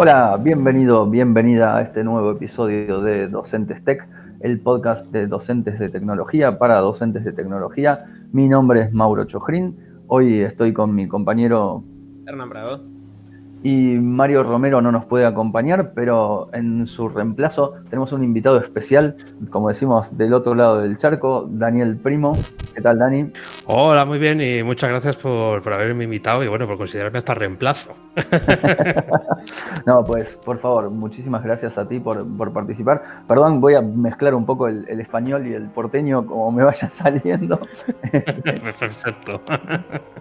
Hola, bienvenido, bienvenida a este nuevo episodio de Docentes Tech, el podcast de docentes de tecnología para docentes de tecnología. Mi nombre es Mauro Chojrin. Hoy estoy con mi compañero Hernán Bravo. Y Mario Romero no nos puede acompañar, pero en su reemplazo tenemos un invitado especial, como decimos, del otro lado del charco, Daniel Primo. ¿Qué tal, Dani? Hola, muy bien y muchas gracias por, por haberme invitado y bueno, por considerarme hasta reemplazo. no, pues por favor, muchísimas gracias a ti por, participar. Perdón, voy a mezclar un poco el, español y el porteño como me vaya saliendo. Perfecto.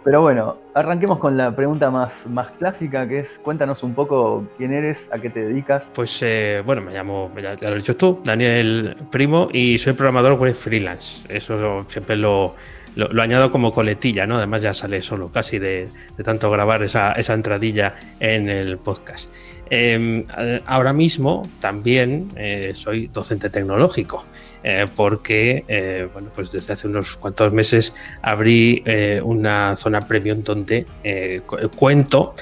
Pero bueno, arranquemos con la pregunta más, más clásica, que es cuéntanos un poco quién eres, a qué te dedicas. Pues eh, bueno, me llamo, ya, lo has dicho tú, Daniel Primo, y soy programador web freelance. Eso siempre lo lo, añado como coletilla, ¿no? Además ya sale solo casi de, tanto grabar esa, entradilla en el podcast. Em, ahora mismo también eh, soy docente tecnológico. Eh, porque eh, bueno, pues desde hace unos cuantos meses abrí una zona premium donde cuento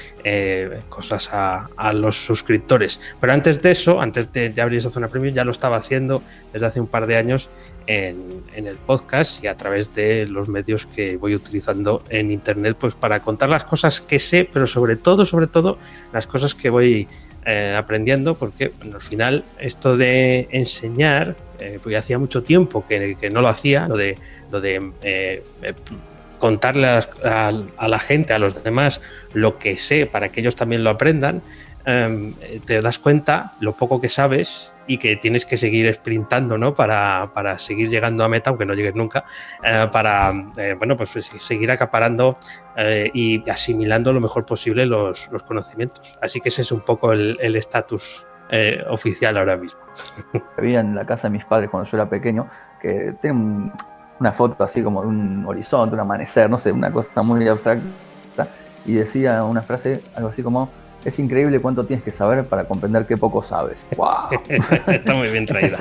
cosas a, los suscriptores. Pero antes de eso, antes de, abrir esa zona premium, ya lo estaba haciendo desde hace un par de años en, el podcast y a través de los medios que voy utilizando en internet, pues para contar las cosas que sé, pero sobre todo, sobre todo, las cosas que voy eh, aprendiendo, porque al final esto de enseñar, eh, pues hacía mucho tiempo que, no lo hacía, lo de, lo de eh, contarle a, la gente, a los demás, lo que sé para que ellos también lo aprendan, em, te das cuenta lo poco que sabes y que tienes que seguir sprintando, ¿no? Para, para seguir llegando a meta, aunque no llegues nunca, eh, para, eh, bueno, pues, pues seguir acaparando eh, y asimilando lo mejor posible los, los, conocimientos. Así que ese es un poco el estatus oficial ahora mismo. Vivía en la casa de mis padres cuando yo era pequeño, que tienen una foto así como de un horizonte, un amanecer, no sé, una cosa muy abstracta, y decía una frase, algo así como es increíble cuánto tienes que saber para comprender qué poco sabes. ¡Wow! Está muy bien traída.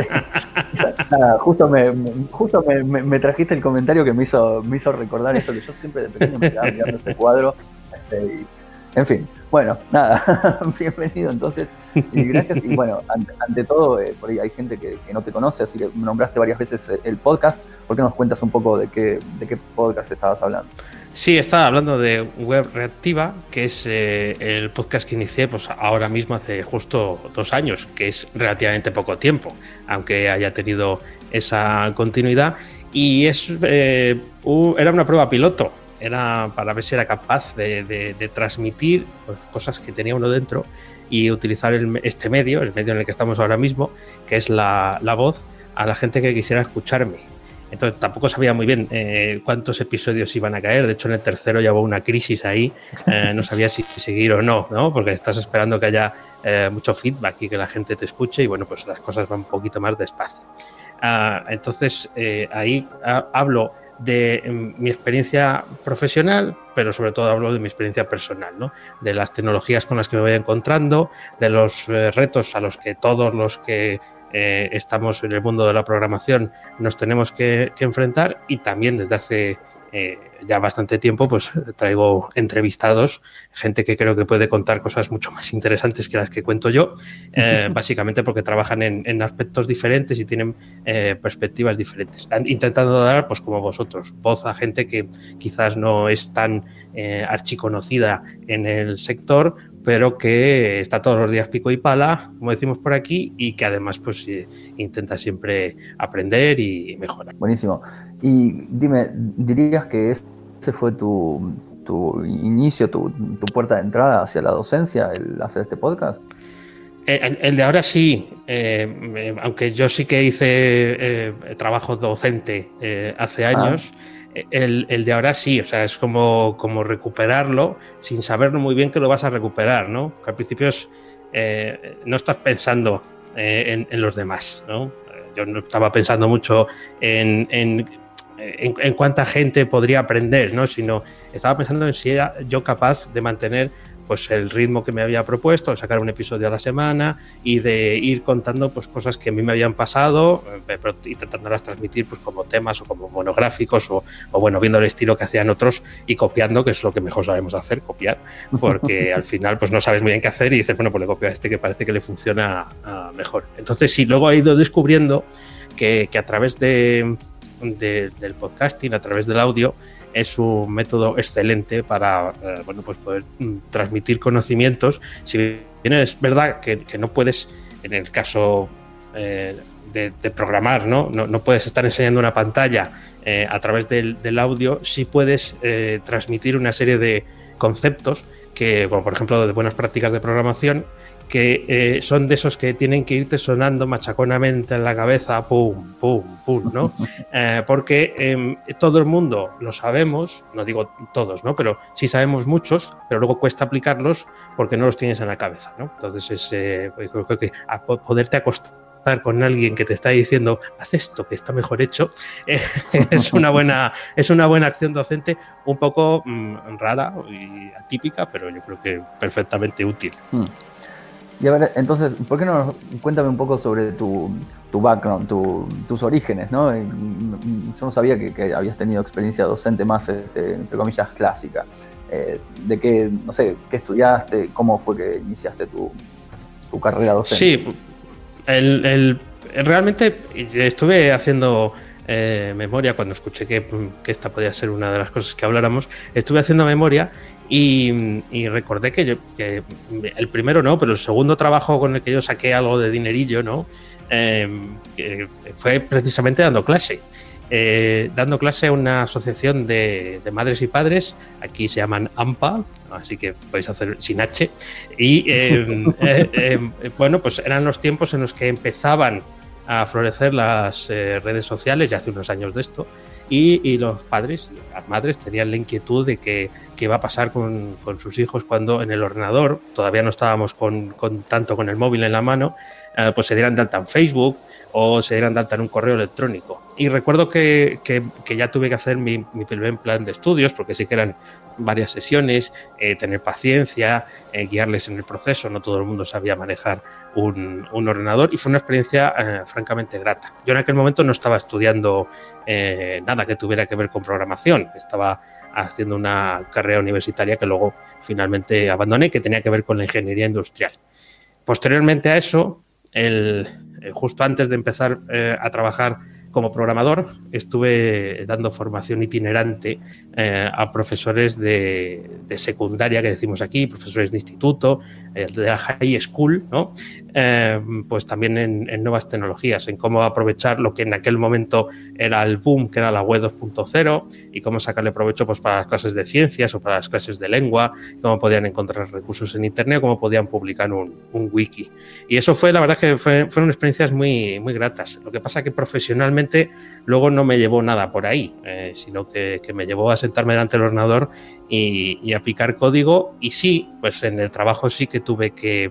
justo me, justo me, trajiste el comentario que me hizo, me hizo recordar esto, que yo siempre de pequeño me quedaba mirando este cuadro. Este, en fin, bueno, nada, bienvenido entonces. Y gracias. Y bueno, ante, todo, eh, por ahí hay gente que, no te conoce, así que nombraste varias veces el podcast. ¿Por qué nos cuentas un poco de qué, de qué podcast estabas hablando? Sí, estaba hablando de Web Reactiva, que es eh, el podcast que inicié pues, ahora mismo hace justo dos años, que es relativamente poco tiempo, aunque haya tenido esa continuidad. Y es, eh, era una prueba piloto, era para ver si era capaz de, transmitir pues, cosas que tenía uno dentro y utilizar este medio, el medio en el que estamos ahora mismo, que es la, la voz, a la gente que quisiera escucharme entonces tampoco sabía muy bien eh, cuántos episodios iban a caer. De hecho, en el tercero ya hubo una crisis ahí. Eh, no sabía si seguir o no, ¿no? Porque estás esperando que haya eh, mucho feedback y que la gente te escuche y bueno, pues las cosas van un poquito más despacio. Ah, entonces, ahí ah, hablo de mm, mi experiencia profesional, pero sobre todo hablo de mi experiencia personal, ¿no? de las tecnologías con las que me voy encontrando, de los retos a los que todos los que eh, estamos en el mundo de la programación, nos tenemos que, enfrentar y también desde hace eh, ya bastante tiempo, pues traigo entrevistados, gente que creo que puede contar cosas mucho más interesantes que las que cuento yo, eh, básicamente porque trabajan en, aspectos diferentes y tienen perspectivas diferentes. Están intentando dar, pues como vosotros, voz a gente que quizás no es tan archiconocida en el sector, pero que está todos los días pico y pala, como decimos por aquí, y que además pues eh, intenta siempre aprender y mejorar. Buenísimo. Y dime, ¿dirías que ese fue tu, inicio, tu, puerta de entrada hacia la docencia, el hacer este podcast? Eh, el, de ahora sí, eh, aunque yo sí que hice trabajo docente hace ah. años el, de ahora sí, o sea, es como, como recuperarlo sin saber muy bien que lo vas a recuperar, ¿no? Porque al principio eh, no estás pensando eh, en, los demás, ¿no? Yo no estaba pensando mucho en, en, cuánta gente podría aprender, ¿no? Sino estaba pensando en si era yo capaz de mantener pues el ritmo que me había propuesto, sacar un episodio a la semana y de ir contando pues cosas que a mí me habían pasado, eh, pero intentándolas transmitir pues como temas o como monográficos o, bueno, viendo el estilo que hacían otros y copiando, que es lo que mejor sabemos hacer, copiar, porque al final pues no sabes muy bien qué hacer y dices, bueno, pues le copio a este que parece que le funciona ah, mejor. Entonces sí, luego he ido descubriendo que, a través de, del podcasting, a través del audio, es un método excelente para eh, bueno, pues poder mm, transmitir conocimientos. Si bien es verdad que, no puedes, en el caso eh, de, programar, ¿no? ¿no? puedes estar enseñando una pantalla eh, a través del, audio, sí puedes transmitir una serie de conceptos que, como por ejemplo, de buenas prácticas de programación, que eh, son de esos que tienen que irte sonando machaconamente en la cabeza, pum, pum, pum, ¿no? Eh, porque em, todo el mundo lo sabemos, no digo todos, ¿no? Pero sí sabemos muchos, pero luego cuesta aplicarlos porque no los tienes en la cabeza, ¿no? Entonces, es, eh, pues creo que a poderte acostar con alguien que te está diciendo haz esto que está mejor hecho es una buena es una buena acción docente un poco mm, rara y atípica pero yo creo que perfectamente útil mm. Y a ver, entonces, ¿por qué no cuéntame un poco sobre tu, background, tus orígenes, ¿no? Yo no sabía que, habías tenido experiencia docente más, este, entre comillas, clásica. Eh, de qué, no sé, qué estudiaste, cómo fue que iniciaste tu, carrera docente. Sí, el, realmente estuve haciendo eh, memoria cuando escuché que, que, esta podía ser una de las cosas que habláramos. Estuve haciendo memoria y, recordé que, yo, que, el primero no, pero el segundo trabajo con el que yo saqué algo de dinerillo, ¿no? Em, fue precisamente dando clase. Eh, dando clase a una asociación de, madres y padres, aquí se llaman AMPA, así que podéis hacer sin H. Y em, eh, em, bueno, pues eran los tiempos en los que empezaban a florecer las eh, redes sociales, ya hace unos años de esto, y, los padres, las madres tenían la inquietud de que qué va a pasar con, sus hijos cuando en el ordenador, todavía no estábamos con, tanto con el móvil en la mano, eh, pues se dieran de en Facebook o se dieran de en un correo electrónico. Y recuerdo que, ya tuve que hacer mi, mi primer plan de estudios, porque sí que eran varias sesiones, eh, tener paciencia, eh, guiarles en el proceso, no todo el mundo sabía manejar un, ordenador y fue una experiencia francamente grata. Yo en aquel momento no estaba estudiando nada que tuviera que ver con programación, estaba haciendo una carrera universitaria que luego finalmente abandoné, que tenía que ver con la ingeniería industrial. Posteriormente a eso, eh, justo antes de empezar eh, a trabajar como programador estuve dando formación itinerante eh, a profesores de, secundaria, que decimos aquí, profesores de instituto, eh, de la high school, ¿no? Eh, pues también en, nuevas tecnologías, en cómo aprovechar lo que en aquel momento era el boom, que era la web 2.0, y cómo sacarle provecho pues, para las clases de ciencias o para las clases de lengua, cómo podían encontrar recursos en Internet, cómo podían publicar un, wiki. Y eso fue, la verdad, que fueron experiencias muy, muy gratas. Lo que pasa que profesionalmente luego no me llevó nada por ahí, eh, sino que, me llevó a sentarme delante del ordenador y, picar código. Y sí, pues en el trabajo sí que tuve que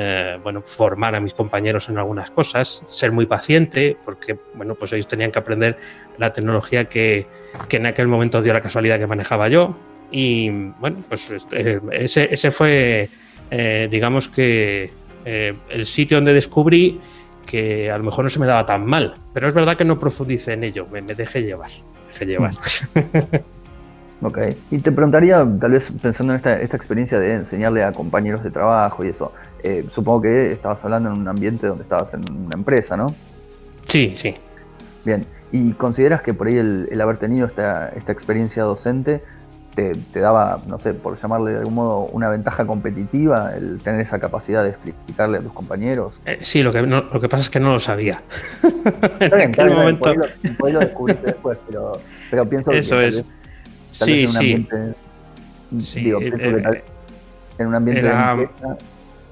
eh, bueno, formar a mis compañeros en algunas cosas, ser muy paciente, porque bueno, pues ellos tenían que aprender la tecnología que, en aquel momento dio la casualidad que manejaba yo. Y bueno, pues este, ese, fue, eh, digamos que, el sitio donde descubrí que a lo mejor no se me daba tan mal, pero es verdad que no profundice en ello, me, dejé llevar, dejé llevar. ok, y te preguntaría, tal vez pensando en esta, experiencia de enseñarle a compañeros de trabajo y eso, eh, supongo que estabas hablando en un ambiente donde estabas en una empresa, ¿no? Sí, sí. Bien, ¿y consideras que por ahí el, haber tenido esta, esta experiencia docente te, daba, no sé, por llamarle de algún modo, una ventaja competitiva el tener esa capacidad de explicarle a tus compañeros? Eh, sí, lo que, lo que pasa es que no lo sabía. en aquel momento. lo, descubriste después, pero, pero pienso Eso que es. sí, en un ambiente, sí. Digo, que eh, en un ambiente de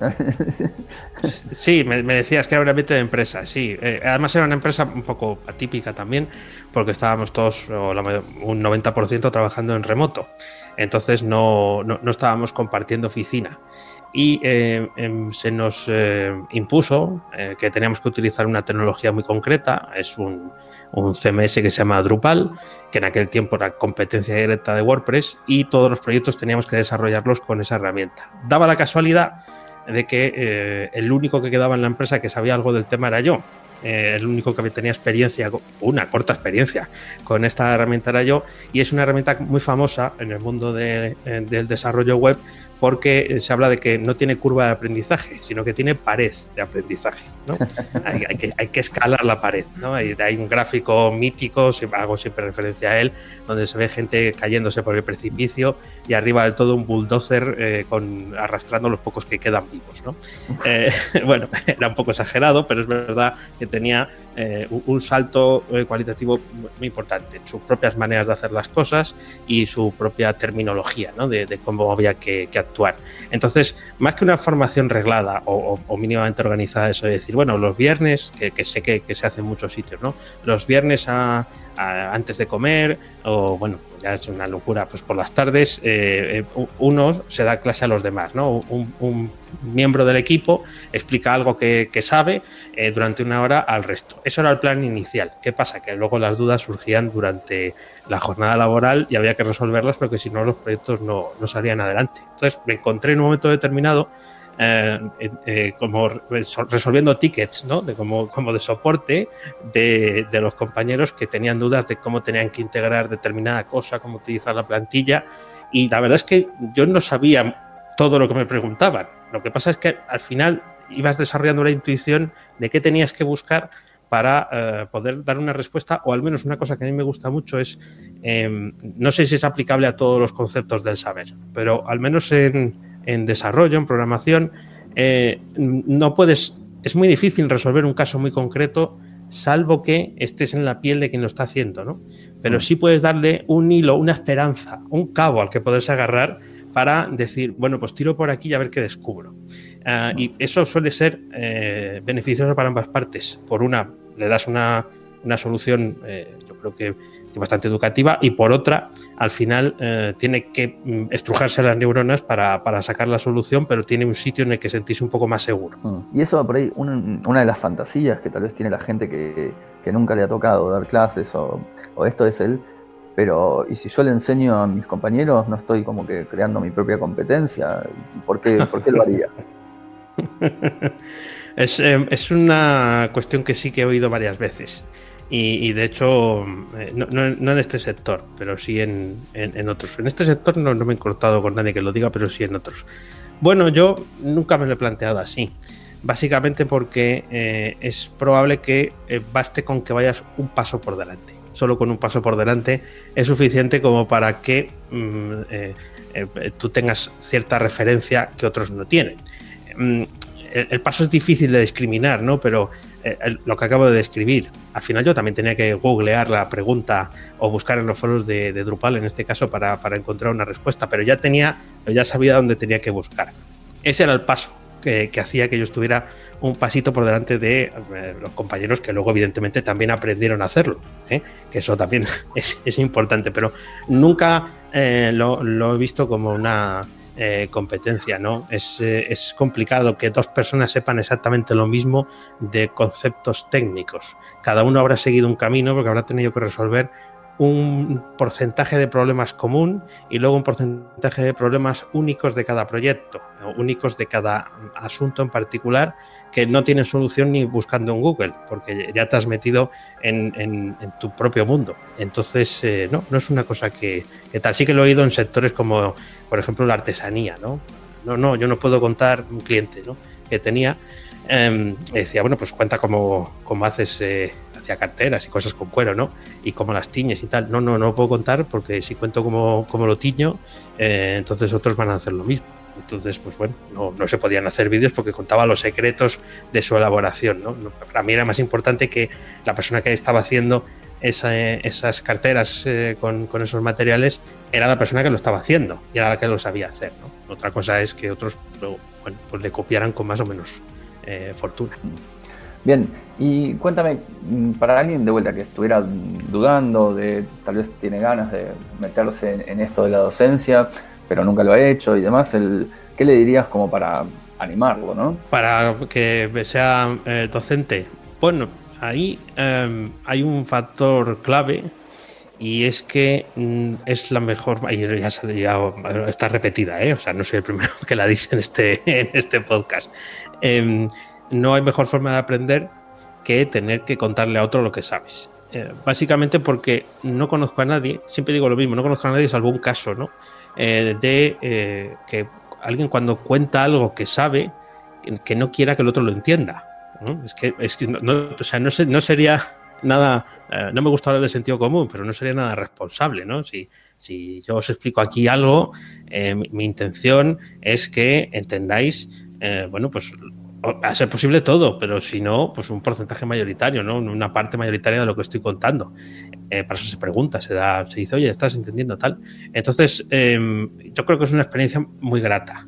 sí, me, decías que era un ambiente de empresa, sí. Eh, además era una empresa un poco atípica también, porque estábamos todos, un 90% trabajando en remoto. Entonces no, no, estábamos compartiendo oficina. y eh, em, se nos eh, impuso que teníamos que utilizar una tecnología muy concreta, es un, un, CMS que se llama Drupal, que en aquel tiempo era competencia directa de WordPress y todos los proyectos teníamos que desarrollarlos con esa herramienta. Daba la casualidad de que el único que quedaba en la empresa que sabía algo del tema era yo, eh, el único que tenía experiencia, una corta experiencia con esta herramienta era yo, y es una herramienta muy famosa en el mundo eh, del desarrollo web porque se habla de que no tiene curva de aprendizaje, sino que tiene pared de aprendizaje. ¿no? hay, que, hay, que, escalar la pared. ¿no? Hay, hay, un gráfico mítico, hago siempre referencia a él, donde se ve gente cayéndose por el precipicio y arriba del todo un bulldozer eh, con, arrastrando los pocos que quedan vivos. ¿no? Eh, bueno, era un poco exagerado, pero es verdad que tenía un salto cualitativo muy importante, sus propias maneras de hacer las cosas y su propia terminología ¿no? de, cómo había que, actuar. Entonces, más que una formación reglada o, mínimamente organizada, eso de decir, bueno, los viernes, que, sé que, se hace en muchos sitios, ¿no? Los viernes antes de comer, o bueno, ya es una locura, pues por las tardes eh, eh, uno se da clase a los demás, ¿no? Un, miembro del equipo explica algo que, sabe eh, durante una hora al resto. Eso era el plan inicial. ¿Qué pasa? Que luego las dudas surgían durante la jornada laboral y había que resolverlas porque si no los proyectos no, no salían adelante. Entonces me encontré en un momento determinado eh, eh, como resolviendo tickets, ¿no? De como, como de soporte de, de, los compañeros que tenían dudas de cómo tenían que integrar determinada cosa, cómo utilizar la plantilla. Y la verdad es que yo no sabía todo lo que me preguntaban. Lo que pasa es que al final ibas desarrollando la intuición de qué tenías que buscar para eh, poder dar una respuesta, o al menos una cosa que a mí me gusta mucho es, em, no sé si es aplicable a todos los conceptos del saber, pero al menos en, en desarrollo, en programación, eh, no puedes, es muy difícil resolver un caso muy concreto, salvo que estés en la piel de quien lo está haciendo, ¿no? Pero sí puedes darle un hilo, una esperanza, un cabo al que poderse agarrar para decir, bueno, pues tiro por aquí y a ver qué descubro. Ah, y eso suele ser eh, beneficioso para ambas partes. Por una, le das una, solución, eh, yo creo que, bastante educativa, y por otra, al final eh, tiene que mm, estrujarse las neuronas para, sacar la solución, pero tiene un sitio en el que sentirse un poco más seguro. Mm. Y eso por ahí, una, de las fantasías que tal vez tiene la gente que, nunca le ha tocado dar clases o, o esto es el pero y si yo le enseño a mis compañeros, no estoy como que creando mi propia competencia, ¿por qué, lo haría? Em, es, una cuestión que sí que he oído varias veces. Y, de hecho, eh, no, en este sector, pero sí en, otros. En este sector no, me he cortado con nadie que lo diga, pero sí en otros. Bueno, yo nunca me lo he planteado así. Básicamente porque eh, es probable que eh, baste con que vayas un paso por delante solo con un paso por delante, es suficiente como para que mm, eh, tú tengas cierta referencia que otros no tienen. Mm, el, paso es difícil de discriminar, ¿no? Pero eh, lo que acabo de describir, al final yo también tenía que googlear la pregunta o buscar en los foros de, Drupal, en este caso, para, para, encontrar una respuesta, pero ya tenía, ya sabía dónde tenía que buscar. Ese era el paso que, hacía que yo estuviera un pasito por delante de eh, los compañeros que luego evidentemente también aprendieron a hacerlo, ¿eh? que eso también es, importante, pero nunca eh, lo, he visto como una competencia, ¿no? Es, es, complicado que dos personas sepan exactamente lo mismo de conceptos técnicos. Cada uno habrá seguido un camino porque habrá tenido que resolver un porcentaje de problemas común y luego un porcentaje de problemas únicos de cada proyecto, únicos de cada asunto en particular, que no tienen solución ni buscando en Google, porque ya te has metido en, tu propio mundo. Entonces, eh, no, no es una cosa que, tal. Sí que lo he oído en sectores como, por ejemplo, la artesanía, ¿no? No, no, yo no puedo contar un cliente que tenía. Eh, decía, bueno, pues cuenta cómo, haces eh, carteras y cosas con cuero, ¿no? Y cómo las tiñes y tal. No, no, no lo puedo contar porque si cuento cómo, lo tiño, eh, entonces otros van a hacer lo mismo. Entonces, pues bueno, no, no, se podían hacer vídeos porque contaba los secretos de su elaboración, ¿no? Para mí era más importante que la persona que estaba haciendo esas carteras eh, con, esos materiales era la persona que lo estaba haciendo y era la que lo sabía hacer. Otra cosa es que otros bueno, pues le copiaran con más o menos eh, fortuna. Bien, y cuéntame, mm, para alguien de vuelta que estuviera dudando, de tal vez tiene ganas de meterse en, esto de la docencia, pero nunca lo ha hecho y demás, el, ¿qué le dirías como para animarlo, no? Para que sea eh, docente. Bueno, ahí em, hay un factor clave y es que mm, es la mejor, y ya, ya, está repetida, ¿eh? o sea, no soy el primero que la dice en este, en este podcast. Em, no hay mejor forma de aprender que tener que contarle a otro lo que sabes. Eh, básicamente porque no conozco a nadie, siempre digo lo mismo, no conozco a nadie salvo un caso, ¿no? Eh, de que alguien cuando cuenta algo que sabe, que no quiera que el otro lo entienda. Es que, es que no, o sea, no, no sería nada, eh, no me gusta hablar de sentido común, pero no sería nada responsable, ¿no? Si, si yo os explico aquí algo, eh, mi, intención es que entendáis, eh, bueno, pues a ser posible todo, pero si no, pues un porcentaje mayoritario, ¿no? Una parte mayoritaria de lo que estoy contando. para eso se pregunta, se da, se dice, oye, ¿estás entendiendo tal? Entonces, em, yo creo que es una experiencia muy grata.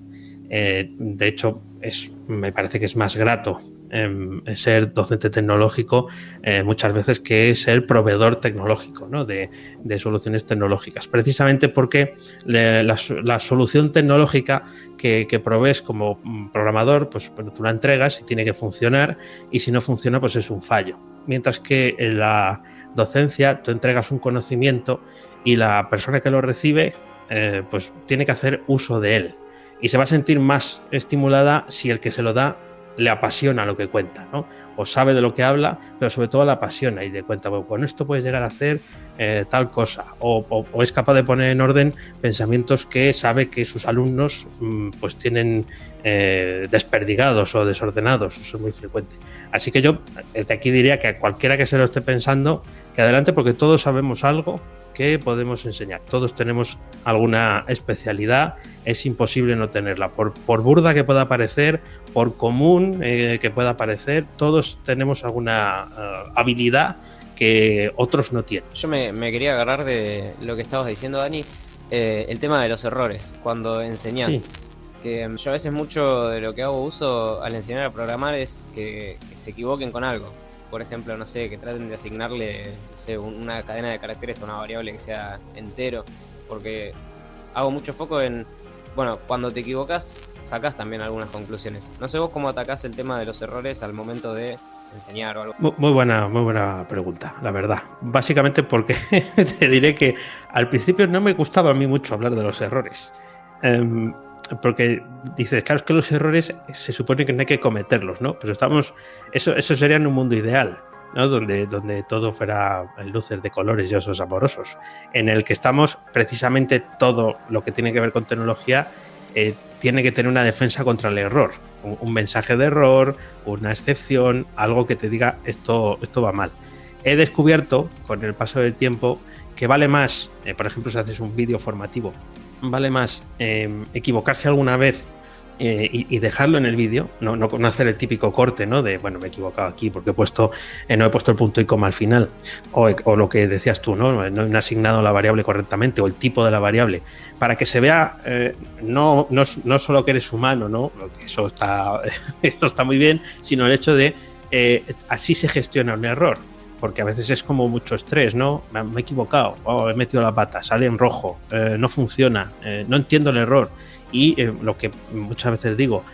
de hecho, es, me parece que es más grato Em, ser docente tecnológico eh, muchas veces que ser proveedor tecnológico ¿no? de, soluciones tecnológicas. Precisamente porque la, solución tecnológica que, provees como programador, pues tú la entregas y tiene que funcionar y si no funciona, pues es un fallo. Mientras que en la docencia tú entregas un conocimiento y la persona que lo recibe, eh, pues tiene que hacer uso de él y se va a sentir más estimulada si el que se lo da le apasiona lo que cuenta, ¿no? O sabe de lo que habla, pero sobre todo le apasiona y le cuenta, bueno, con esto puedes llegar a hacer eh, tal cosa, o, es capaz de poner en orden pensamientos que sabe que sus alumnos mm, pues tienen eh, desperdigados o desordenados, eso es muy frecuente. Así que yo desde aquí diría que a cualquiera que se lo esté pensando, que adelante porque todos sabemos algo que podemos enseñar. Todos tenemos alguna especialidad, es imposible no tenerla. Por, por burda que pueda parecer, por común eh, que pueda parecer, todos tenemos alguna eh, habilidad que otros no tienen. Yo me, quería agarrar de lo que estabas diciendo, Dani, eh, el tema de los errores, cuando enseñas. Que yo a veces mucho de lo que hago uso al enseñar a programar es que se equivoquen con algo por ejemplo, no sé, que traten de asignarle una cadena de caracteres a una variable que sea entero, porque hago mucho foco en, bueno, cuando te equivocas, sacas también algunas conclusiones. No sé vos cómo atacás el tema de los errores al momento de enseñar o algo. Muy, buena, muy buena pregunta, la verdad. Básicamente porque te diré que al principio no me gustaba a mí mucho hablar de los errores. Em, porque dices, claro, es que los errores se supone que no hay que cometerlos, ¿no? Pero estamos, eso, eso sería en un mundo ideal, ¿no? Donde, donde todo fuera luces de colores y osos amorosos, en el que estamos precisamente todo lo que tiene que ver con tecnología eh, tiene que tener una defensa contra el error, un, mensaje de error, una excepción, algo que te diga esto, esto va mal. He descubierto con el paso del tiempo que vale más, eh, por ejemplo, si haces un vídeo formativo vale más em, equivocarse alguna vez eh, y, dejarlo en el vídeo, no, no, hacer el típico corte, ¿no? De, bueno, me he equivocado aquí porque he puesto, eh, no he puesto el punto y coma al final, o, lo que decías tú, ¿no? No he asignado la variable correctamente o el tipo de la variable, para que se vea eh, no, no, no, solo que eres humano, ¿no? Eso está, eso está muy bien, sino el hecho de así se gestiona un error porque a veces es como mucho estrés, ¿no? Me, he equivocado, oh, he metido la pata, sale en rojo, eh, no funciona, eh, no entiendo el error. Y eh, lo que muchas veces digo,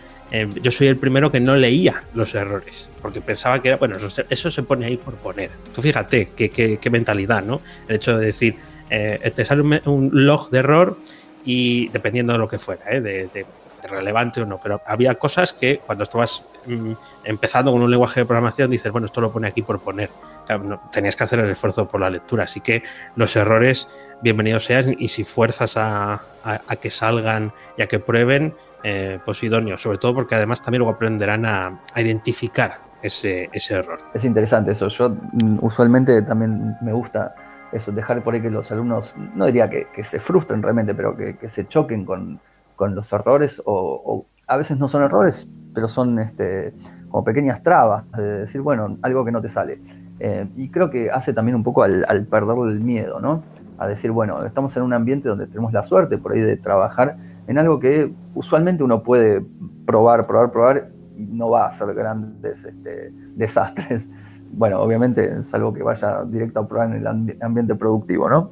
yo soy el primero que no leía los errores, porque pensaba que era, bueno, eso, se pone ahí por poner. Tú fíjate qué, mentalidad, ¿no? El hecho de decir, te sale un, log de error y dependiendo de lo que fuera, de, relevante o no, pero había cosas que cuando estabas mm, empezando con un lenguaje de programación dices, bueno, esto lo pone aquí por poner tenías que hacer el esfuerzo por la lectura. Así que los errores, bienvenidos sean, y si fuerzas a, que salgan y a que prueben, eh, pues idóneo, sobre todo porque además también luego aprenderán a, identificar ese, error. Es interesante eso. Yo mm, usualmente también me gusta eso, dejar por ahí que los alumnos, no diría que, se frustren realmente, pero que, se choquen con, los errores, o, a veces no son errores, pero son este, como pequeñas trabas, de decir, bueno, algo que no te sale. Eh, y creo que hace también un poco al, perder el miedo, ¿no? A decir, bueno, estamos en un ambiente donde tenemos la suerte por ahí de trabajar en algo que usualmente uno puede probar, probar, probar y no va a ser grandes este, desastres. Bueno, obviamente es algo que vaya directo a probar en el ambiente productivo, ¿no?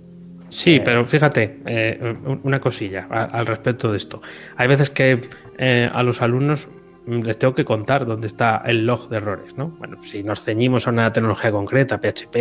Sí, pero fíjate, eh, una cosilla al respecto de esto. Hay veces que eh, a los alumnos les tengo que contar dónde está el log de errores, ¿no? Bueno, si nos ceñimos a una tecnología concreta, PHP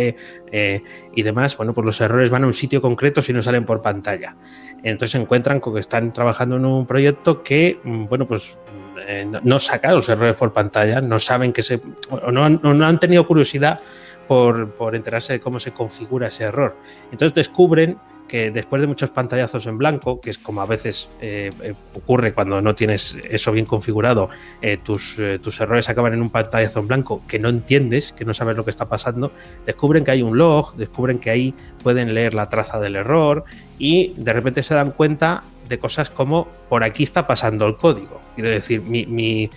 eh, y demás, bueno, pues los errores van a un sitio concreto si no salen por pantalla. Entonces se encuentran con que están trabajando en un proyecto que, mm, bueno, pues mm, no saca los errores por pantalla, no saben que se... o no, no han tenido curiosidad por, enterarse de cómo se configura ese error. Entonces descubren que después de muchos pantallazos en blanco, que es como a veces eh, eh, ocurre cuando no tienes eso bien configurado, eh, tus, tus, errores acaban en un pantallazo en blanco que no entiendes, que no sabes lo que está pasando, descubren que hay un log, descubren que ahí pueden leer la traza del error y de repente se dan cuenta de cosas como por aquí está pasando el código. Quiero decir, mi,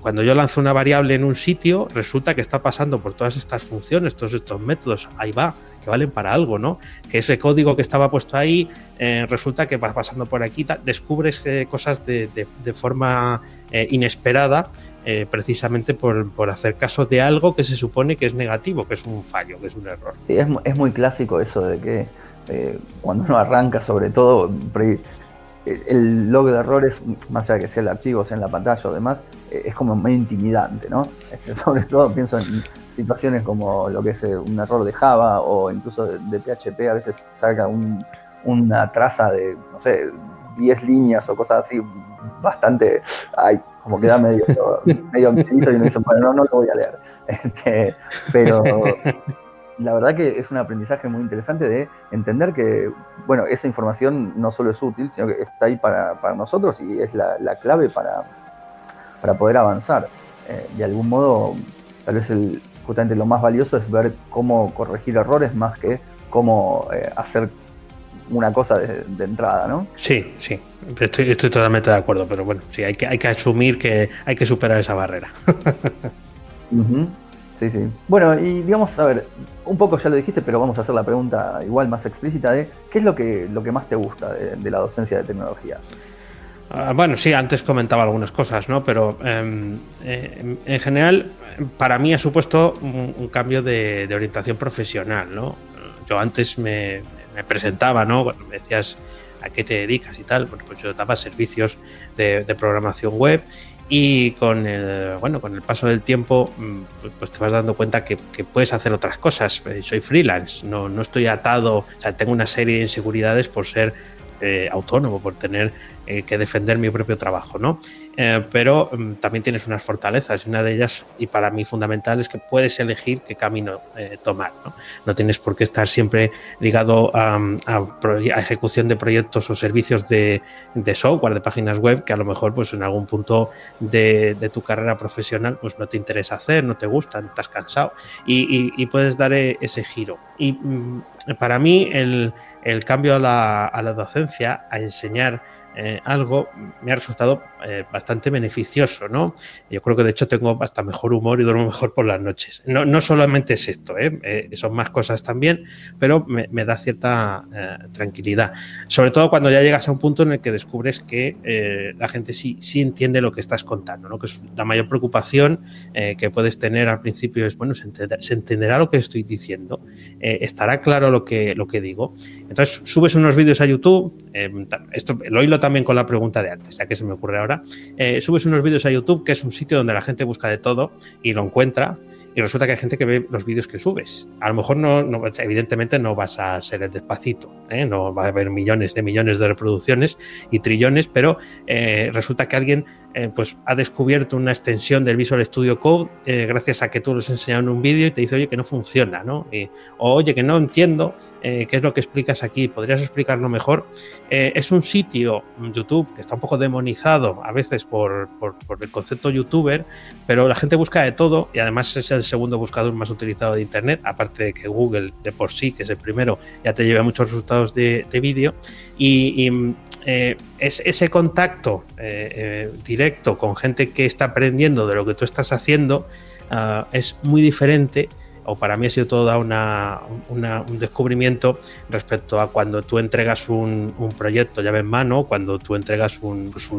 cuando yo lanzo una variable en un sitio, resulta que está pasando por todas estas funciones, todos estos métodos, ahí va, que valen para algo, ¿no? Que ese código que estaba puesto ahí, eh, resulta que va pasando por aquí, descubres eh, cosas de, forma eh, inesperada. precisamente por, hacer caso de algo que se supone que es negativo, que es un fallo, que es un error. Es, es muy clásico eso de que cuando uno arranca, sobre todo, el log de errores, más allá de que sea el archivo, sea en la pantalla o demás, eh, es como medio intimidante, ¿no? Este, sobre todo pienso en situaciones como lo que es eh, un error de Java o incluso de, PHP, a veces saca una traza de, no sé, 10 líneas o cosas así, bastante, ay, como que da medio, medio y uno dice, bueno, no, no lo voy a leer. Este, pero la verdad que es un aprendizaje muy interesante de entender que, bueno, esa información no solo es útil, sino que está ahí para, nosotros y es la, clave para, para, poder avanzar. Eh, de algún modo, tal vez el, justamente lo más valioso es ver cómo corregir errores más que cómo eh, hacer una cosa de, entrada, ¿no? Sí, sí, estoy, totalmente de acuerdo, pero bueno, sí, hay que, hay que asumir que hay que superar esa barrera. Sí, sí. Bueno, y digamos, a ver, un poco ya lo dijiste, pero vamos a hacer la pregunta igual más explícita de ¿qué es lo que, lo que más te gusta de, la docencia de tecnología? Ah, bueno, sí, antes comentaba algunas cosas, ¿no? Pero em, eh, en general, para mí ha supuesto un, cambio de, orientación profesional, ¿no? Yo antes me, presentaba, ¿no? Cuando me decías a qué te dedicas y tal, bueno, pues yo daba servicios de programación web y con el, bueno, con el paso del tiempo, mm, pues, pues te vas dando cuenta que, puedes hacer otras cosas. Eh, soy freelance, no, no estoy atado, o sea, tengo una serie de inseguridades por ser eh, autónomo, por tener eh, que defender mi propio trabajo, ¿no? Eh, pero mm, también tienes unas fortalezas una de ellas, y para mí fundamental, es que puedes elegir qué camino tomar, ¿no? No tienes por qué estar siempre ligado a, ejecución de proyectos o servicios de, software, de páginas web, que a lo mejor pues en algún punto de, tu carrera profesional pues no te interesa hacer, no te gustan, estás cansado y, puedes dar ese giro. Y mm, para mí el el cambio a la, docencia, a enseñar eh, algo, me ha resultado eh, bastante beneficioso, ¿no? Yo creo que de hecho tengo hasta mejor humor y duermo mejor por las noches. No, no solamente es esto, ¿eh? son más cosas también, pero me, da cierta tranquilidad. Sobre todo cuando ya llegas a un punto en el que descubres que la gente sí, sí entiende lo que estás contando, ¿no? Que es la mayor preocupación que puedes tener al principio es, bueno, se, entenderá lo que estoy diciendo, estará claro lo que, lo que digo. Entonces subes unos vídeos a YouTube, esto lo hilo también con la pregunta de antes, ya que se me ocurre ahora. Eh, subes unos vídeos a YouTube, que es un sitio donde la gente busca de todo y lo encuentra. Y resulta que hay gente que ve los vídeos que subes. A lo mejor no, evidentemente no vas a ser el despacito, ¿eh? no va a haber millones de millones de reproducciones y trillones, pero eh, resulta que alguien eh, pues ha descubierto una extensión del Visual Studio Code eh, gracias a que tú les enseñado en un vídeo y te dice, oye, que no funciona, ¿no? o oye, que no entiendo eh, qué es lo que explicas aquí, podrías explicarlo mejor. es un sitio, YouTube, que está un poco demonizado a veces por, por, el concepto youtuber, pero la gente busca de todo y además es el segundo buscador más utilizado de Internet, aparte de que Google de por sí, que es el primero, ya te lleva muchos resultados de, vídeo. y eh, es ese contacto eh, eh, directo con gente que está aprendiendo de lo que tú estás haciendo ah, es muy diferente o para mí ha sido toda una, un descubrimiento respecto a cuando tú entregas un, proyecto llave en mano, cuando tú entregas un, pues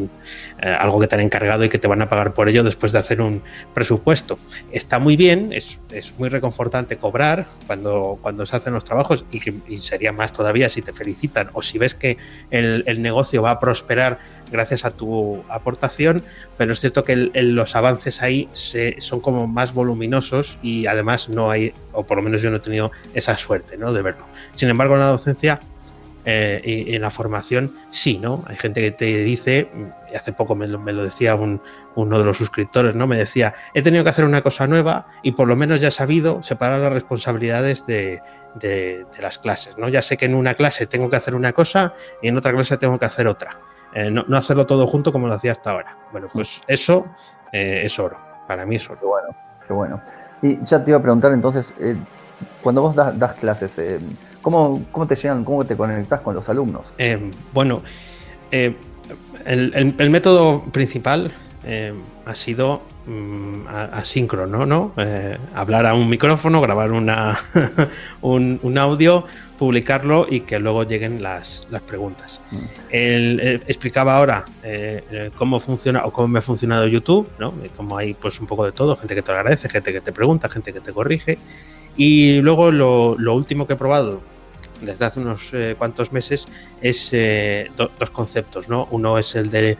eh, algo que te han encargado y que te van a pagar por ello después de hacer un presupuesto. Está muy bien, es, muy reconfortante cobrar cuando, cuando se hacen los trabajos y, que, sería más todavía si te felicitan o si ves que el, el negocio va a prosperar gracias a tu aportación, pero es cierto que los avances ahí son como más voluminosos y además no hay, o por lo menos yo no he tenido esa suerte ¿no? de verlo. Sin embargo, en la docencia eh, y en la formación sí, ¿no? Hay gente que te dice, hace poco me lo, decía uno de los suscriptores, ¿no? Me decía, he tenido que hacer una cosa nueva y por lo menos ya he sabido separar las responsabilidades de, de las clases, ¿no? Ya sé que en una clase tengo que hacer una cosa y en otra clase tengo que hacer otra. Eh, no, hacerlo todo junto como lo hacía hasta ahora. Bueno, pues eso eh, es oro. Para mí es oro. Qué bueno, qué bueno. Y ya te iba a preguntar entonces, eh, cuando vos das, clases, ¿cómo, te llegan, cómo te conectas con los alumnos? bueno, el, método principal ha sido mm, asíncrono, ¿no? hablar a un micrófono, grabar una, un, audio, publicarlo y que luego lleguen las, preguntas. Mm. Él, eh, explicaba ahora eh, eh, cómo funciona o cómo me ha funcionado YouTube, ¿no? Como hay pues un poco de todo, gente que te agradece, gente que te pregunta, gente que te corrige. Y luego lo, último que he probado desde hace unos cuantos meses es dos conceptos, ¿no? Uno es el de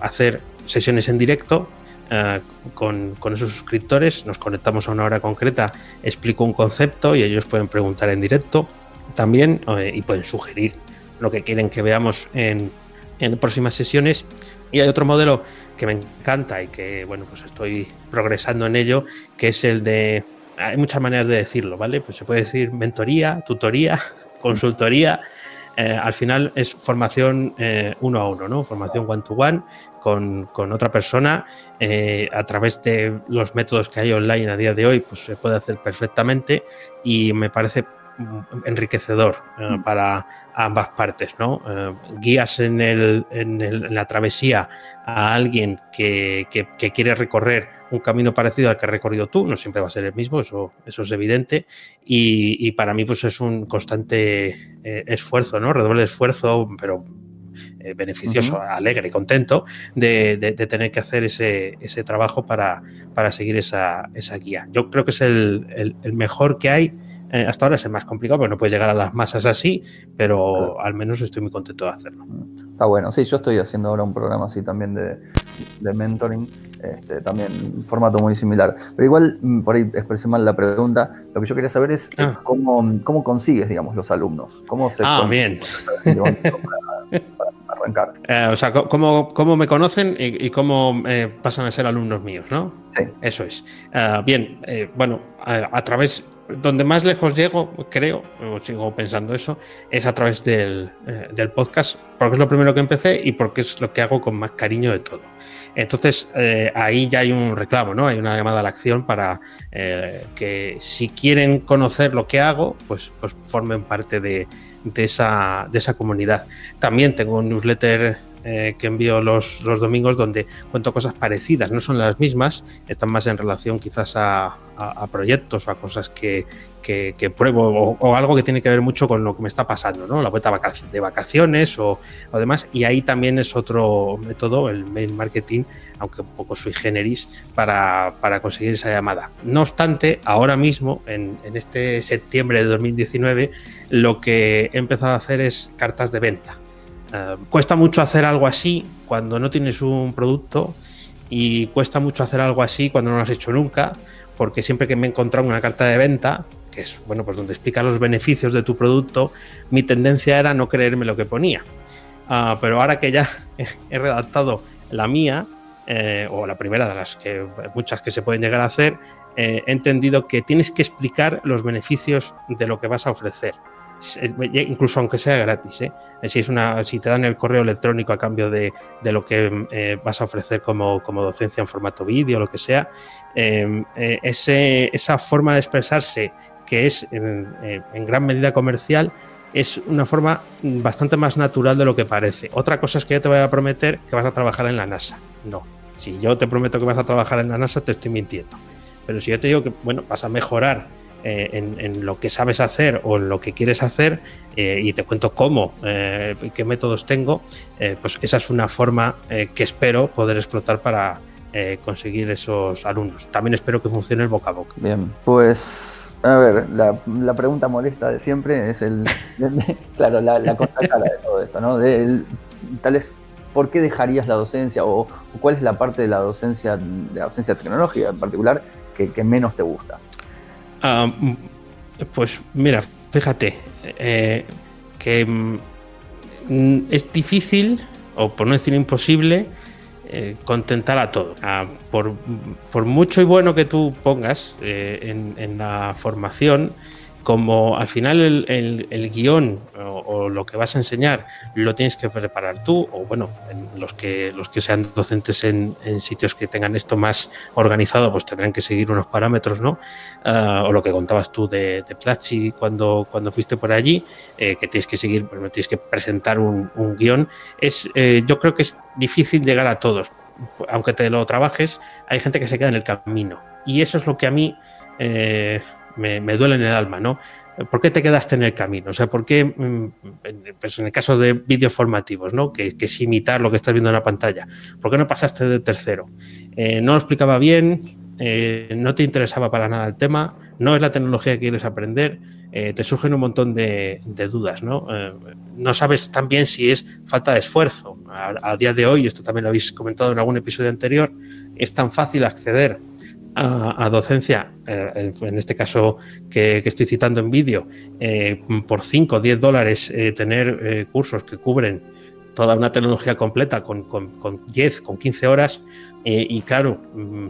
hacer sesiones en directo eh, con, esos suscriptores, nos conectamos a una hora concreta, explico un concepto y ellos pueden preguntar en directo también eh, y pueden sugerir lo que quieren que veamos en, en, próximas sesiones. Y hay otro modelo que me encanta y que, bueno, pues estoy progresando en ello, que es el de... Hay muchas maneras de decirlo, ¿vale? Pues se puede decir mentoría, tutoría, consultoría. Eh, al final es formación uno a uno, ¿no? Formación one to one con, otra persona eh, a través de los métodos que hay online a día de hoy, pues se puede hacer perfectamente y me parece enriquecedor eh, mm. para ambas partes, ¿no? Eh, guías en, el, en, la travesía a alguien que, quiere recorrer un camino parecido al que has recorrido tú, no siempre va a ser el mismo, eso, eso es evidente, y, para mí pues es un constante esfuerzo, ¿no? Redoble de esfuerzo, pero eh, beneficioso, alegre, contento de, tener que hacer ese, ese trabajo para, para seguir esa, esa, guía. Yo creo que es el, el, mejor que hay. Eh, hasta ahora es el más complicado, porque no puedes llegar a las masas así, pero al menos estoy muy contento de hacerlo. Está bueno, sí, yo estoy haciendo ahora un programa así también de, de mentoring, este, también formato muy similar. Pero igual, mm, por ahí expresé mal la pregunta, lo que yo quería saber es ah. cómo, cómo consigues, digamos, los alumnos. ¿Cómo se ah, bien. Eh, o sea, ¿cómo, me conocen y, cómo eh, pasan a ser alumnos míos, ¿no? Sí. Eso es. Eh, bien, bueno, a, través, donde más lejos llego, creo, o sigo pensando eso, es a través del, del, podcast, porque es lo primero que empecé y porque es lo que hago con más cariño de todo. Entonces, ahí ya hay un reclamo, ¿no? Hay una llamada a la acción para que si quieren conocer lo que hago, pues, pues formen parte de, de esa, de esa comunidad. También tengo un newsletter eh, que envío los, los, domingos donde cuento cosas parecidas, no son las mismas, están más en relación quizás a, proyectos o a cosas que, que, pruebo o, algo que tiene que ver mucho con lo que me está pasando, ¿no? La vuelta de vacaciones o, o demás. Y ahí también es otro método, el mail marketing, aunque un poco sui generis, para, para conseguir esa llamada. No obstante, ahora mismo, en, en este septiembre de 2019, lo que he empezado a hacer es cartas de venta. Eh, cuesta mucho hacer algo así cuando no tienes un producto y cuesta mucho hacer algo así cuando no lo has hecho nunca, porque siempre que me he encontrado una carta de venta, que es bueno, pues donde explica los beneficios de tu producto, mi tendencia era no creerme lo que ponía. Ah, pero ahora que ya he redactado la mía, eh, o la primera de las que muchas que se pueden llegar a hacer, eh, he entendido que tienes que explicar los beneficios de lo que vas a ofrecer incluso aunque sea gratis. ¿eh? Si, es una, si te dan el correo electrónico a cambio de, lo que eh, vas a ofrecer como, docencia en formato vídeo lo que sea, em, eh, esa forma de expresarse que es en, gran medida comercial es una forma bastante más natural de lo que parece. Otra cosa es que yo te voy a prometer que vas a trabajar en la NASA. No. Si yo te prometo que vas a trabajar en la NASA, te estoy mintiendo. pero si yo te digo que, bueno, vas a mejorar en, lo que sabes hacer o en lo que quieres hacer y te cuento cómo, qué métodos tengo, pues esa es una forma que espero poder explotar para conseguir esos alumnos. También espero que funcione el boca a boca. Bien, pues a ver, la, pregunta molesta de siempre es el, claro, la, la contracara de todo esto, ¿no? Tal es, ¿por qué dejarías la docencia o, cuál es la parte de la docencia, de la docencia tecnológica en particular, que, menos te gusta? Ah, pues mira, fíjate, eh, que mm, es difícil, o por no decir imposible, eh, contentar a todos. por, mucho y bueno que tú pongas eh, en, la formación, como al final el, guion o, lo que vas a enseñar lo tienes que preparar tú, o bueno, los, que, los que sean docentes en, sitios que tengan esto más organizado, pues tendrán que seguir unos parámetros, ¿no? Ah, o lo que contabas tú de, de cuando, cuando fuiste por allí, eh, que tienes que seguir, bueno, tienes que presentar un, guion. Es, eh, yo creo que es difícil llegar a todos. Aunque te lo trabajes, hay gente que se queda en el camino. Y eso es lo que a mí... Eh, me, duele en el alma, ¿no? ¿Por qué te quedaste en el camino? O sea, ¿por qué, mm, pues en el caso de vídeos formativos, ¿no? Que, es imitar lo que estás viendo en la pantalla, ¿por qué no pasaste de tercero? Eh, no lo explicaba bien, eh, no te interesaba para nada el tema, no es la tecnología que quieres aprender, eh, te surgen un montón de, dudas, ¿no? no sabes también si es falta de esfuerzo. A, a, día de hoy, esto también lo habéis comentado en algún episodio anterior, es tan fácil acceder a, docencia, eh, en este caso que, estoy citando en vídeo, eh, por 5 o 10 dólares eh, tener cursos que cubren toda una tecnología completa con, con, 10, con 15 horas. y claro, mm,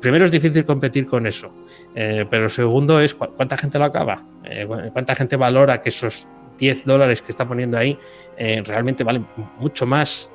primero es difícil competir con eso, pero segundo es cuánta gente lo acaba, cuánta gente valora que esos 10 dólares que está poniendo ahí realmente valen mucho más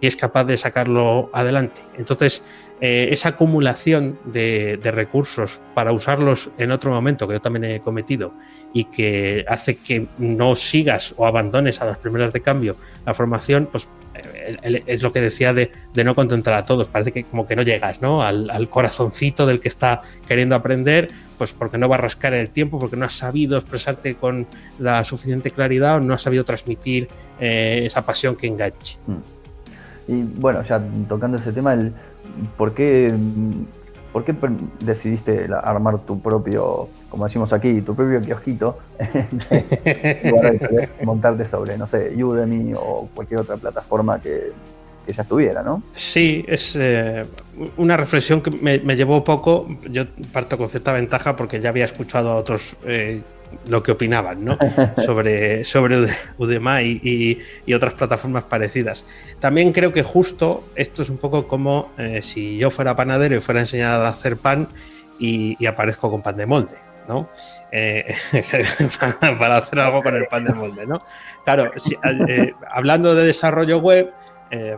y es capaz de sacarlo adelante. Entonces, eh, esa acumulación de, recursos para usarlos en otro momento, que yo también he cometido, y que hace que no sigas o abandones a las primeras de cambio la formación, pues eh, es lo que decía de, no contentar a todos. Parece que como que no llegas ¿no? Al, corazoncito del que está queriendo aprender, pues porque no va a rascar el tiempo, porque no has sabido expresarte con la suficiente claridad o no has sabido transmitir eh, esa pasión que enganche. Mm. Y bueno, ya tocando ese tema, el, ¿por qué, por qué decidiste armar tu propio, como decimos aquí, tu propio kiosquito, de montarte sobre, no sé, Udemy o cualquier otra plataforma que, ya estuviera, ¿no? Sí, es eh, una reflexión que me, llevó poco. Yo parto con cierta ventaja porque ya había escuchado a otros eh, lo que opinaban ¿no? sobre, sobre Udemy y, otras plataformas parecidas. También creo que justo esto es un poco como eh, si yo fuera panadero y fuera enseñado a hacer pan y, aparezco con pan de molde. ¿no? Eh, para hacer algo con el pan de molde, ¿no? Claro, eh, hablando de desarrollo web,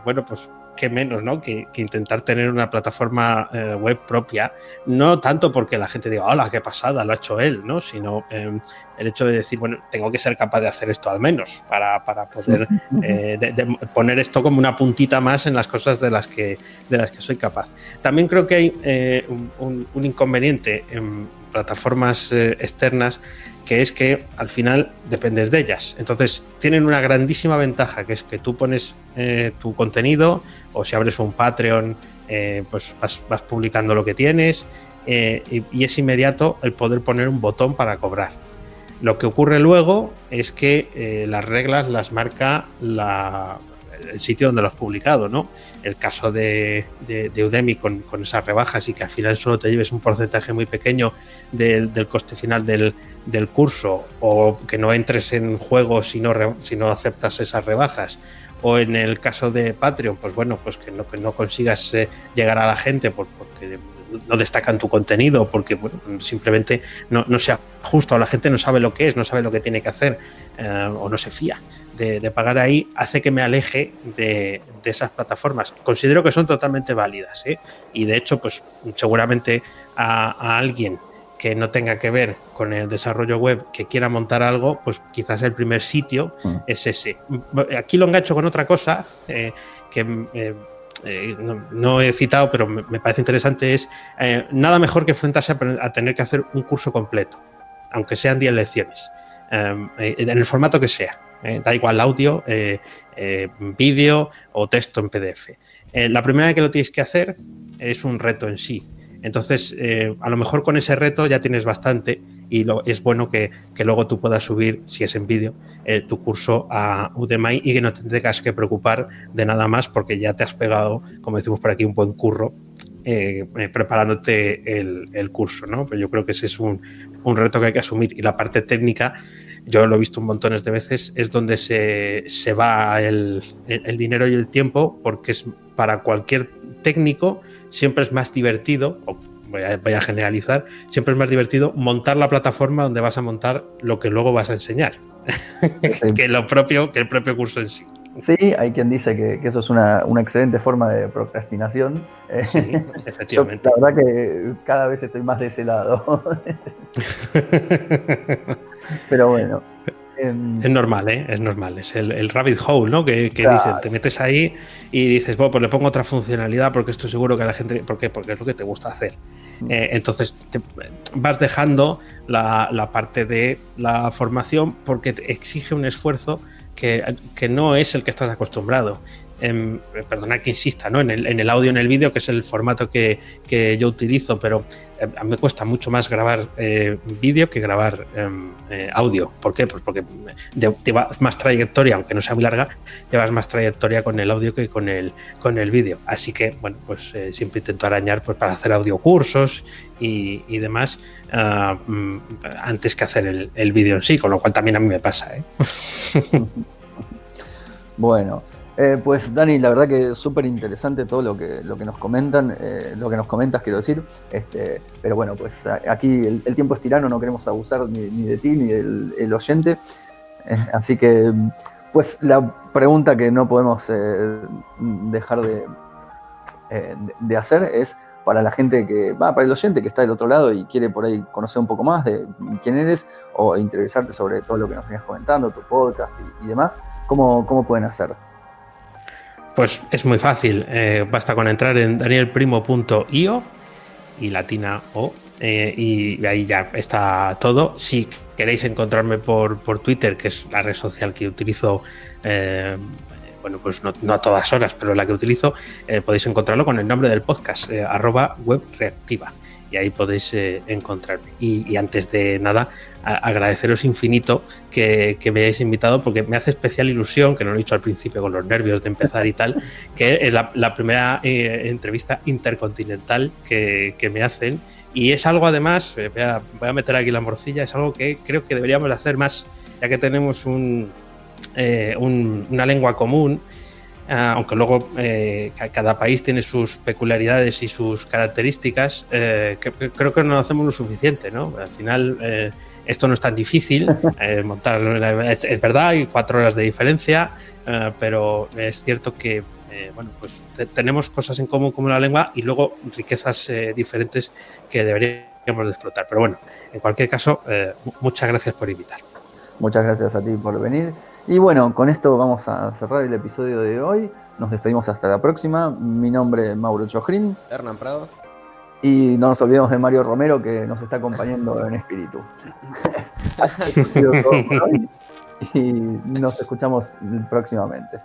bueno, pues qué menos, ¿no? Que, intentar tener una plataforma eh, web propia, no tanto porque la gente diga, hola, qué pasada, lo ha hecho él, ¿no? Sino em, el hecho de decir, bueno, tengo que ser capaz de hacer esto al menos para, poder eh, poner esto como una puntita más en las cosas de las que, de las que soy capaz. También creo que hay eh, un, un, inconveniente en plataformas externas que es que al final dependes de ellas. Entonces, tienen una grandísima ventaja, que es que tú pones eh, tu contenido o si abres un Patreon, eh, pues vas, publicando lo que tienes eh, y, es inmediato el poder poner un botón para cobrar. Lo que ocurre luego es que las reglas las marca el sitio donde lo publicado, ¿no? El caso de, Udemy con, esas rebajas y que al final solo te lleves un porcentaje muy pequeño del coste final del, curso o que no entres en juego si no, si no aceptas esas rebajas o en el caso de Patreon, pues bueno, pues que no, que no consigas eh, llegar a la gente porque no destacan tu contenido, porque simplemente no, no se ajusta o la gente no sabe lo que es, no sabe lo que tiene que hacer eh, o no se fía de, pagar ahí, hace que me aleje de, esas plataformas. Considero que son totalmente válidas ¿eh? y de hecho, pues seguramente a alguien que no tenga que ver con el desarrollo web, que quiera montar algo, pues quizás el primer sitio mm. es ese. Aquí lo engancho con otra cosa eh, que eh, eh, no, he citado, pero me, parece interesante, es nada mejor que enfrentarse a, tener que hacer un curso completo, aunque sean 10 lecciones, em, en el formato que sea. Da igual audio, vídeo o texto en PDF. la primera vez que lo tienes que hacer es un reto en sí. Entonces, a lo mejor con ese reto ya tienes bastante y lo, es bueno que, luego tú puedas subir, si es en vídeo, eh, tu curso a Udemy y que no te tengas que preocupar de nada más porque ya te has pegado, como decimos por aquí, un buen curro eh, eh, preparándote el, curso, ¿no? Pero yo creo que ese es un, reto que hay que asumir y la parte técnica yo lo he visto un montones de veces, es donde se, va el, el, dinero y el tiempo, porque es para cualquier técnico siempre es más divertido, voy a, generalizar, siempre es más divertido montar la plataforma donde vas a montar lo que luego vas a enseñar, que lo propio, que el propio curso en sí. Sí, hay quien dice que, eso es una, excelente forma de procrastinación. Sí, efectivamente. la verdad que cada vez estoy más de ese lado. Pero bueno. Es normal, ¿eh? Es normal. Es el, rabbit hole, ¿no? Que, dicen, te metes ahí y dices, bueno, pues le pongo otra funcionalidad porque esto seguro que a la gente. ¿Por qué? Porque es lo que te gusta hacer. Mm. Eh, entonces vas dejando la, parte de la formación porque te exige un esfuerzo que, que, no es el que estás acostumbrado. Em, perdona que insista, ¿no? En el, en el audio, en el vídeo, que es el formato que, yo utilizo, pero eh, a me cuesta mucho más grabar eh, vídeo que grabar em, eh, audio. ¿Por qué? Pues porque llevas más trayectoria, aunque no sea muy larga, llevas más trayectoria con el audio que con el, con el vídeo. Así que, bueno, pues siempre intento arañar pues, para hacer audio cursos y, y demás ah, mm, antes que hacer el, el vídeo en sí, con lo cual también a mí me pasa. bueno, eh, pues Dani, la verdad que es súper interesante todo lo que, lo que nos comentan, eh, lo que nos comentas, quiero decir. Este, pero bueno, pues aquí el, tiempo es tirano, no queremos abusar ni, de ti ni del oyente. Eh, así que, pues la pregunta que no podemos dejar de, de, hacer es para la gente que, va, para el oyente que está del otro lado y quiere por ahí conocer un poco más de quién eres o interesarte sobre todo lo que nos venías comentando, tu podcast y, demás, ¿cómo, ¿cómo pueden hacer? Pues es muy fácil, eh, basta con entrar en danielprimo.io y latina o eh, y ahí ya está todo. Si queréis encontrarme por, por Twitter, que es la red social que utilizo, eh, bueno, pues no, a todas horas, pero la que utilizo, podéis encontrarlo con el nombre del podcast, arroba web y ahí podéis eh, encontrarme. Y, antes de nada, agradeceros infinito que, me hayáis invitado porque me hace especial ilusión, que no lo he dicho al principio con los nervios de empezar y tal, que es la, primera eh, entrevista intercontinental que, me hacen. Y es algo además, eh, voy a, meter aquí la morcilla, es algo que creo que deberíamos hacer más, ya que tenemos un, una lengua común aunque luego eh, cada país tiene sus peculiaridades y sus características, eh, creo que no lo hacemos lo suficiente, ¿no? Al final eh, esto no es tan difícil montar, es, verdad, hay cuatro horas de diferencia, pero es cierto que bueno, pues tenemos cosas en común como la lengua y luego riquezas diferentes que deberíamos de explotar. Pero bueno, en cualquier caso, muchas gracias por invitar. Muchas gracias a ti por venir. Y bueno, con esto vamos a cerrar el episodio de hoy. Nos despedimos hasta la próxima. Mi nombre es Mauro Chojrin. Hernán Prado. Y no nos olvidemos de Mario Romero que nos está acompañando en espíritu. y nos escuchamos próximamente.